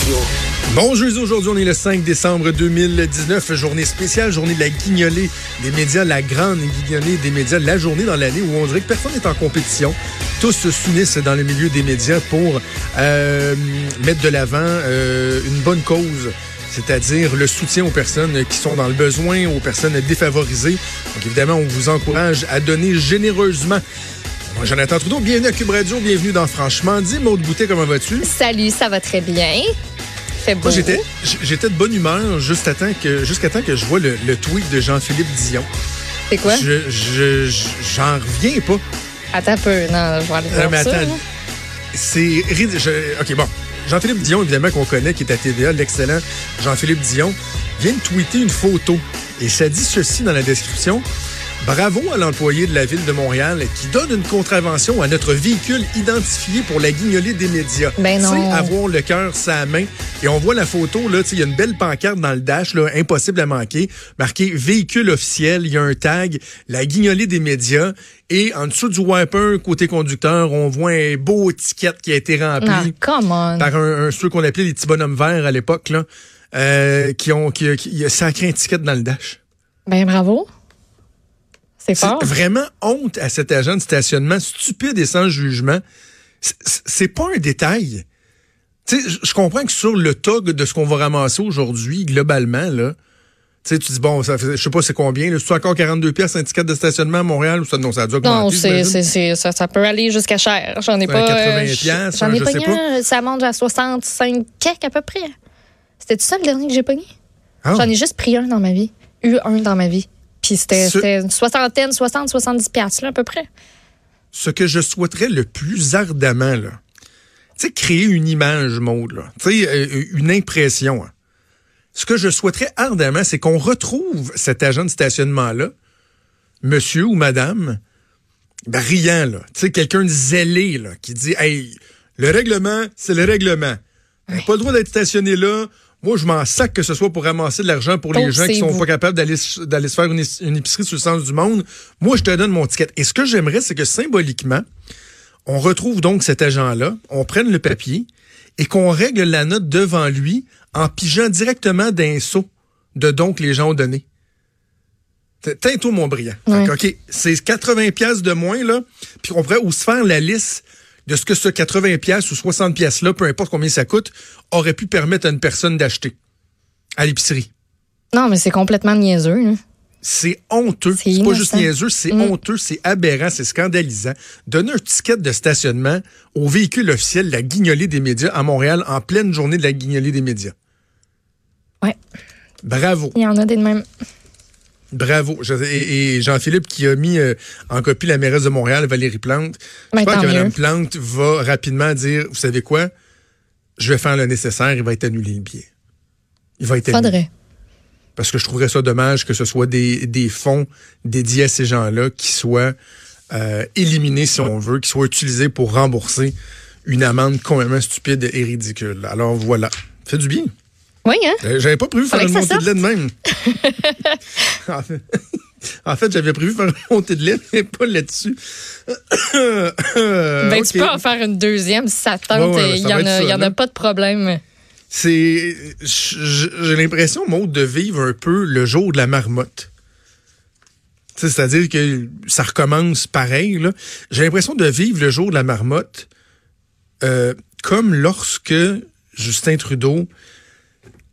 Radio. Bon jeudi, aujourd'hui on est le 5 décembre 2019, journée spéciale, journée de la guignolée des médias, la grande guignolée des médias, la journée dans l'année où on dirait que personne n'est en compétition. Tous se s'unissent dans le milieu des médias pour euh, mettre de l'avant euh, une bonne cause c'est-à-dire le soutien aux personnes qui sont dans le besoin, aux personnes défavorisées. Donc évidemment, on vous encourage à donner généreusement. Moi, Jonathan Trudeau, bienvenue à Cube Radio, bienvenue dans Franchement dit. Maude Boutet, comment vas-tu? Salut, ça va très bien. Fait beau. Moi, j'étais, j'étais de bonne humeur jusqu'à temps que, jusqu'à temps que je vois le, le tweet de Jean-Philippe Dion. C'est quoi? Je, je, je- j'en reviens pas. Attends un peu. Non, je vais aller Euh, voir mais ça. attends, là. c'est rid- je- OK, bon. Jean-Philippe Dion, évidemment, qu'on connaît, qui est à TVA, l'excellent Jean-Philippe Dion, vient de tweeter une photo. Et ça dit ceci dans la description. Bravo à l'employé de la ville de Montréal qui donne une contravention à notre véhicule identifié pour la guignolée des médias. Ben non. Tu sais, avoir le cœur sa main. Et on voit la photo, là, tu sais, il y a une belle pancarte dans le dash, là, impossible à manquer, marqué véhicule officiel, il y a un tag, la guignolée des médias. Et en dessous du wiper, côté conducteur, on voit un beau ticket qui a été rempli Ah, come on. par un, un- ceux qu'on appelait les petits bonhommes verts à l'époque, là, euh, qui ont qui, sacré un ticket dans le dash. Ben bravo. C'est fort. vraiment honte à cet agent de stationnement stupide et sans jugement. C'est- pas un détail. Tu sais, je- comprends que sur le tog de ce qu'on va ramasser aujourd'hui, globalement, là, tu sais, tu dis, bon, ça fait, je sais pas c'est combien, là, c'est encore 42 pièces un ticket de stationnement à Montréal ou ça, non, ça a dû augmenter. Non, c'est, ça, ça peut aller jusqu'à cher. J'en ai pas. 80 euh, piastres, J'en ai pas ça monte à 65 quelques à peu près. C'était ça le dernier que j'ai pogné? Ah. J'en ai juste pris un dans ma vie. Eu un dans ma vie. Puis c'était, Ce- une soixantaine, 60, 70 piastres, là, à peu près. ce que je souhaiterais le plus ardemment, là, tu sais, créer une image, Maud, là, tu sais, euh, une impression. hein. Ce que je souhaiterais ardemment, c'est qu'on retrouve cet agent de stationnement-là, monsieur ou madame, brillant, là, tu sais, quelqu'un de zélé, là, qui dit, hey, le règlement, c'est le règlement. T'as Pas le droit d'être stationné là. Moi, je m'en sac que ce soit pour ramasser de l'argent pour les Donc, gens qui sont vous. pas capables d'aller se faire une, épicerie sur le sens du monde. Moi, je te donne mon ticket. Et ce que j'aimerais, c'est que symboliquement, on retrouve donc cet agent-là, on prenne le papier et qu'on règle la note devant lui en pigeant directement d'un seau de dons que les gens ont donné. Teins-toi, mon brillant. Fait Ouais. que, OK, c'est 80 pièces de moins, là, puis on pourrait aussi faire la liste de ce que ce 80 pièces ou 60 pièces là, peu importe combien ça coûte, aurait pu permettre à une personne d'acheter à l'épicerie. Non, mais c'est complètement niaiseux. là. C'est honteux. C'est C'est pas juste niaiseux, c'est Mm. honteux, c'est aberrant, c'est scandalisant. Donner un ticket de stationnement au véhicule officiel, la guignolée des médias à Montréal, en pleine journée de la guignolée des médias. Ouais. Bravo, Il y en a des de même. Bravo. Je- et, et Jean-Philippe qui a mis euh, en copie la mairesse de Montréal, Valérie Plante. Ben, J'espère tant que Mme. Plante va rapidement dire, vous savez quoi, je vais faire le nécessaire, il va être annulé le billet. Il va être annulé. Faudrait. Parce que je trouverais ça dommage que ce soit des, des fonds dédiés à ces gens-là qui soient euh, éliminés, si on veut, qui soient utilisés pour rembourser une amende complètement stupide et ridicule. Alors voilà. Fait du bien. Oui, hein? Euh, J'avais pas prévu faire Fallait une montée de lait de même. en fait, en fait, j'avais prévu faire une montée de lait, mais pas là-dessus. Ben, tu peux en faire une deuxième si ça tente. Il ça y va en a, pas de problème. C'est, j'ai l'impression, Maud, de vivre un peu le jour de la marmotte. Tu sais, C'est-à-dire que ça recommence pareil. là. J'ai l'impression de vivre le jour de la marmotte euh, comme lorsque Justin Trudeau,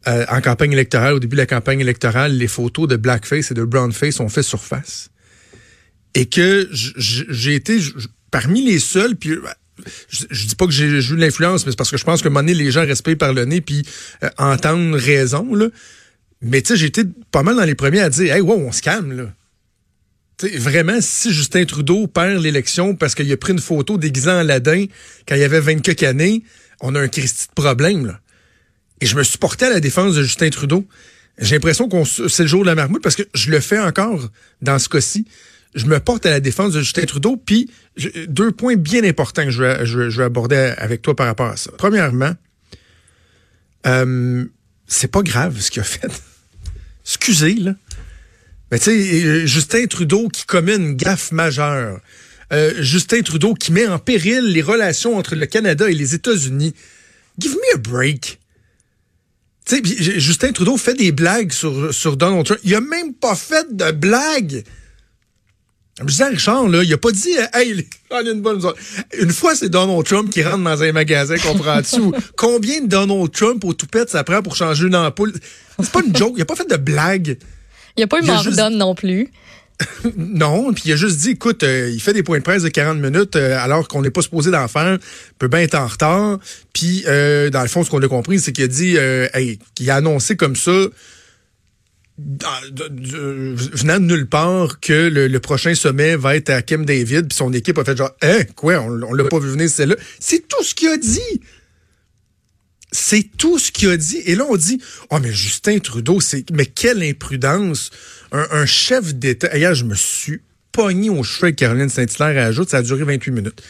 euh, en campagne électorale, au début de la campagne électorale, les photos de blackface et de brownface ont fait surface. Et que j'ai été parmi les seuls, puis euh, je, dis pas que j'ai eu l'influence, mais parce que je pense qu'à un moment donné, les gens respirent par le nez puis euh, entendent raison. Mais tu sais, j'ai été pas mal dans les premiers à dire Hey, wow, on se calme, là. Vraiment, si Justin Trudeau perd l'élection parce qu'il a pris une photo déguisant Aladdin quand il avait 20 quelques années, on a un Christy de problème, là. Et je me suis porté à la défense de Justin Trudeau. J'ai l'impression qu'on c'est le jour de la marmoute parce que je le fais encore dans ce cas-ci. Je me porte à la défense de Justin Trudeau. Puis deux points bien importants que je vais, je je vais aborder avec toi par rapport à ça. Premièrement, euh, c'est pas grave ce qu'il a fait. Excusez, là. Mais tu sais, euh, Justin Trudeau qui commet une gaffe majeure. Euh, Justin Trudeau qui met en péril les relations entre le Canada et les États-Unis. Give me a break. Tu sais, Justin Trudeau fait des blagues sur, sur Donald Trump. Il a même pas fait de blagues. Je disais Richard, là, il a pas dit Hey, on une bonne Une fois, c'est Donald Trump qui rentre dans un magasin, comprends-tu? Combien de Donald Trump au toupette ça prend pour changer une ampoule? C'est pas une joke, il a pas fait de blague. Il a pas eu Mordonne non plus. non, puis il a juste dit, écoute, euh, il fait des points de presse de 40 minutes euh, alors qu'on n'est pas supposé d'en faire, peut bien être en retard. Puis, euh, dans le fond, ce qu'on a compris, c'est qu'il a dit, hey, qu'il a annoncé comme ça, venant de nulle part, que le, prochain sommet va être à Kim David, puis son équipe a fait genre, hein, quoi, on, on l'a pas vu venir, c'est là. C'est tout ce qu'il a dit. C'est tout ce qu'il a dit. Et là, on dit, oh, mais Justin Trudeau, c'est, mais quelle imprudence. Un, chef d'État. Hier, je me suis pogné au cheveux avec Caroline Saint-Hilaire à ajoute. Ça a duré 28 minutes.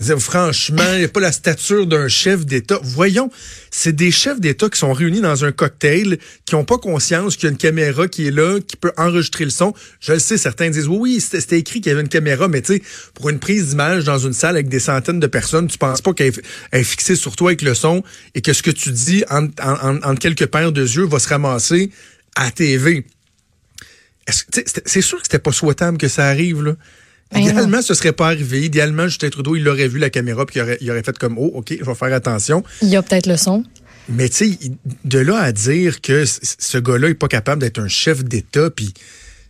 Franchement, il n'y a pas la stature d'un chef d'État. Voyons, c'est des chefs d'État qui sont réunis dans un cocktail, qui n'ont pas conscience qu'il y a une caméra qui est là, qui peut enregistrer le son. Je le sais, certains disent oui, oui, c'était écrit qu'il y avait une caméra, mais tu sais, pour une prise d'image dans une salle avec des centaines de personnes, tu penses pas qu'elle est fixée sur toi avec le son et que ce que tu dis en, quelques paires de yeux va se ramasser à TV. C'est sûr que c'était pas souhaitable que ça arrive, là. Ben Idéalement, ce serait pas arrivé. Idéalement, Justin Trudeau, il aurait vu la caméra puis il aurait, il aurait fait comme, oh, OK, je vais faire attention. Il y a peut-être le son. Mais tu sais, de là à dire que ce gars-là est pas capable d'être un chef d'État, puis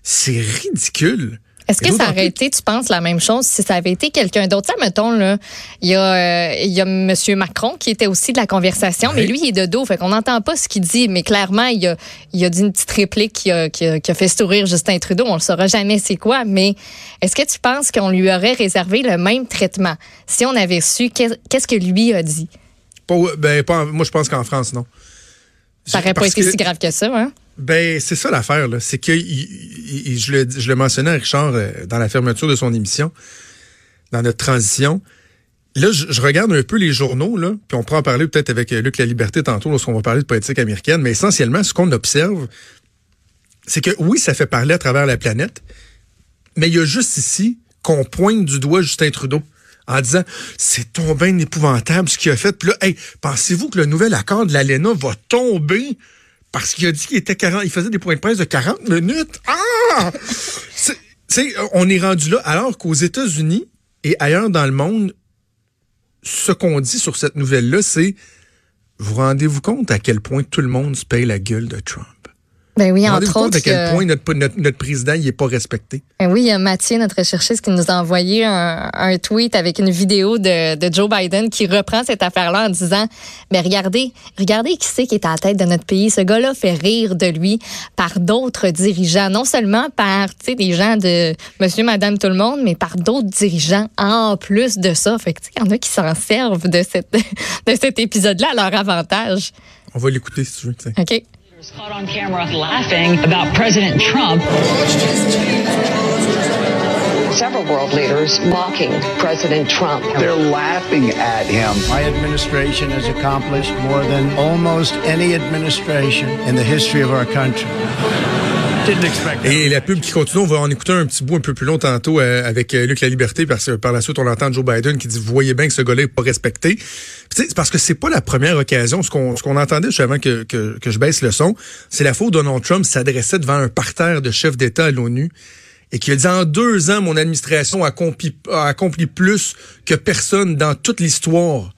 c'est ridicule. Est-ce que ça aurait été, tu penses, la même chose si ça avait été quelqu'un d'autre? Ça, mettons, là, il y a, euh, il y a M. Macron qui était aussi de la conversation, mais lui, il est de dos, fait qu'on n'entend pas ce qu'il dit, mais clairement, il a, il a dit une petite réplique qui a, qui a, qui a fait sourire Justin Trudeau. On ne saura jamais c'est quoi, mais est-ce que tu penses qu'on lui aurait réservé le même traitement si on avait su qu'est-ce que lui a dit? Pas, ben, pas, moi, je pense qu'en France, non. Ça n'aurait pas été si grave que ça, hein? Ben, c'est ça l'affaire, là. C'est que je, le, je le mentionnais à Richard euh, dans la fermeture de son émission, dans notre transition. Là, je, regarde un peu les journaux, là, puis on pourra en parler peut-être avec euh, Luc La Liberté tantôt lorsqu'on va parler de politique américaine, mais essentiellement, ce qu'on observe, c'est que oui, ça fait parler à travers la planète, mais il y a juste ici qu'on pointe du doigt Justin Trudeau en disant c'est tombé épouvantable ce qu'il a fait. Puis là, hey, pensez-vous que le nouvel accord de l'ALENA va tomber? Parce qu'il a dit qu'il était 40, il faisait des points de presse de 40 minutes. Ah! c'est, on est rendu là, alors qu'aux États-Unis et ailleurs dans le monde, ce qu'on dit sur cette nouvelle-là, c'est vous rendez-vous compte à quel point tout le monde se paye la gueule de Trump? Ben oui, entre autres. à quel point notre, notre, président il est pas respecté? Ben oui, il y a Mathieu, notre recherchiste, qui nous a envoyé un, un tweet avec une vidéo de, de, Joe Biden qui reprend cette affaire-là en disant Mais regardez, regardez qui c'est qui est à la tête de notre pays. Ce gars-là fait rire de lui par d'autres dirigeants, non seulement par des gens de Monsieur, Madame, tout le monde, mais par d'autres dirigeants en plus de ça. Fait que il y en a qui s'en servent de, cette, de cet épisode-là à leur avantage. On va l'écouter si tu veux. OK. Caught on camera laughing about President Trump. Several world leaders mocking President Trump. They're laughing at him. My administration has accomplished more than almost any administration in the history of our country. Et la pub qui continue, on va en écouter un petit bout un peu plus long tantôt euh, avec euh, Luc La Liberté, parce que par la suite, on entend Joe Biden qui dit, vous voyez bien que ce gars-là n'est pas respecté. C'est parce que c'est pas la première occasion. Ce qu'on entendait juste avant que, que, que je baisse le son, c'est la fois où Donald Trump s'adressait devant un parterre de chefs d'État à l'ONU et qui a dit en deux ans, mon administration a accompli, a accompli plus que personne dans toute l'histoire.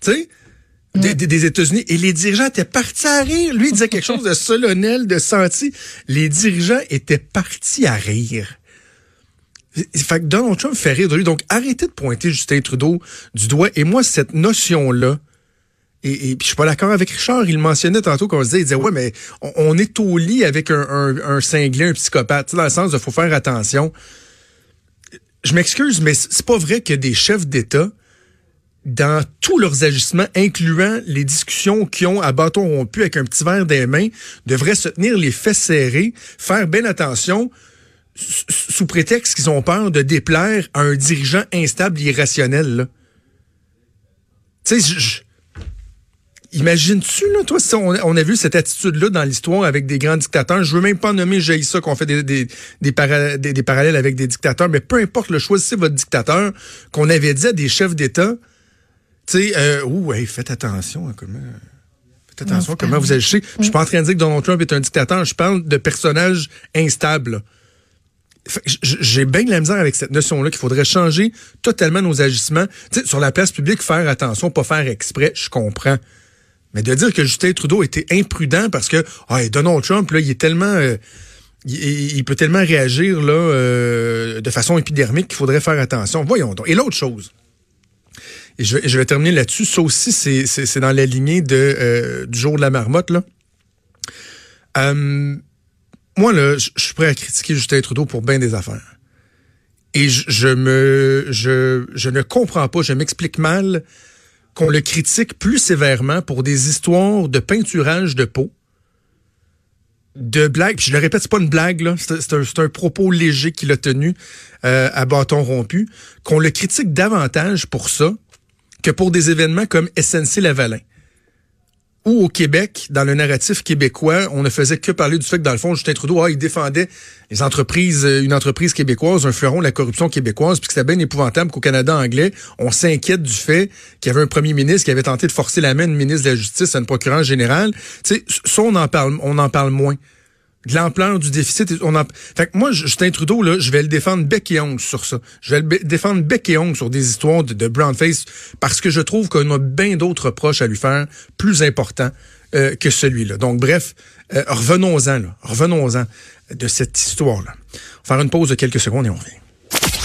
Tu sais? Des, États-Unis. Et les dirigeants étaient partis à rire. Lui, il disait quelque chose de solennel, de senti. Les dirigeants étaient partis à rire. Fait que Donald Trump fait rire de lui. Donc, arrêtez de pointer Justin Trudeau du doigt. Et moi, cette notion-là, et, et puis je suis pas d'accord avec Richard, il mentionnait tantôt qu'on se disait, il disait, ouais, mais on, est au lit avec un, un, un cinglé, un psychopathe, dans le sens de faut faire attention. Je m'excuse, mais c'est pas vrai que des chefs d'État dans tous leurs ajustements, incluant les discussions qui ont à bâton rompu avec un petit verre des mains, devraient se tenir les fesses serrées, faire bien attention, sous prétexte qu'ils ont peur de déplaire à un dirigeant instable et irrationnel. Tu sais, Imagines-tu, là, toi, si on, a vu cette attitude-là dans l'histoire avec des grands dictateurs, je veux même pas nommer ça qu'on fait des, des, des, parallèles avec des dictateurs, mais peu importe le choisissez votre dictateur, qu'on avait dit à des chefs d'État, tu sais, euh, ouh, faites attention à comment. Faites attention à comment vous agissez. Je suis pas en train de dire que Donald Trump est un dictateur. Je parle de personnages instables. Fait que j- J'ai bien de la misère avec cette notion-là qu'il faudrait changer totalement nos agissements. Tu sais, sur la place publique, faire attention, pas faire exprès, je comprends. Mais de dire que Justin Trudeau était imprudent parce que ah, Donald Trump, là, il est tellement... euh, il peut tellement réagir là, euh, de façon épidermique qu'il faudrait faire attention. Voyons donc. Et l'autre chose, et je, vais- terminer là-dessus, ça aussi, c'est- dans la lignée euh, du jour de la marmotte. Euh, moi, là, je suis prêt à critiquer Justin Trudeau pour bien des affaires. Et je, me je, ne comprends pas, je m'explique mal qu'on le critique plus sévèrement pour des histoires de peinturage de peau, de blagues. Puis je le répète, c'est pas une blague, c'est un propos léger qu'il a tenu euh, à bâton rompu. Qu'on le critique davantage pour ça que pour des événements comme SNC-Lavalin. Ou au Québec, dans le narratif québécois, on ne faisait que parler du fait que, dans le fond, Justin Trudeau, ah, il défendait les entreprises, euh, une entreprise québécoise, un fleuron de la corruption québécoise, puis que c'était bien épouvantable qu'au Canada anglais, on s'inquiète du fait qu'il y avait un premier ministre qui avait tenté de forcer la main d'une ministre de la Justice à une procureure générale. Tu sais, ça, on en parle, on en parle moins de l'ampleur du déficit. On en... Fait que moi, Justin Trudeau, là, je vais le défendre bec et ongle sur ça. Je vais le défendre bec et ongle sur des histoires de, de brownface parce que je trouve qu'on a bien d'autres reproches à lui faire plus importants euh, que celui-là. Donc, bref, euh, revenons-en. Revenons-en de cette histoire-là. On va faire une pause de quelques secondes et on revient.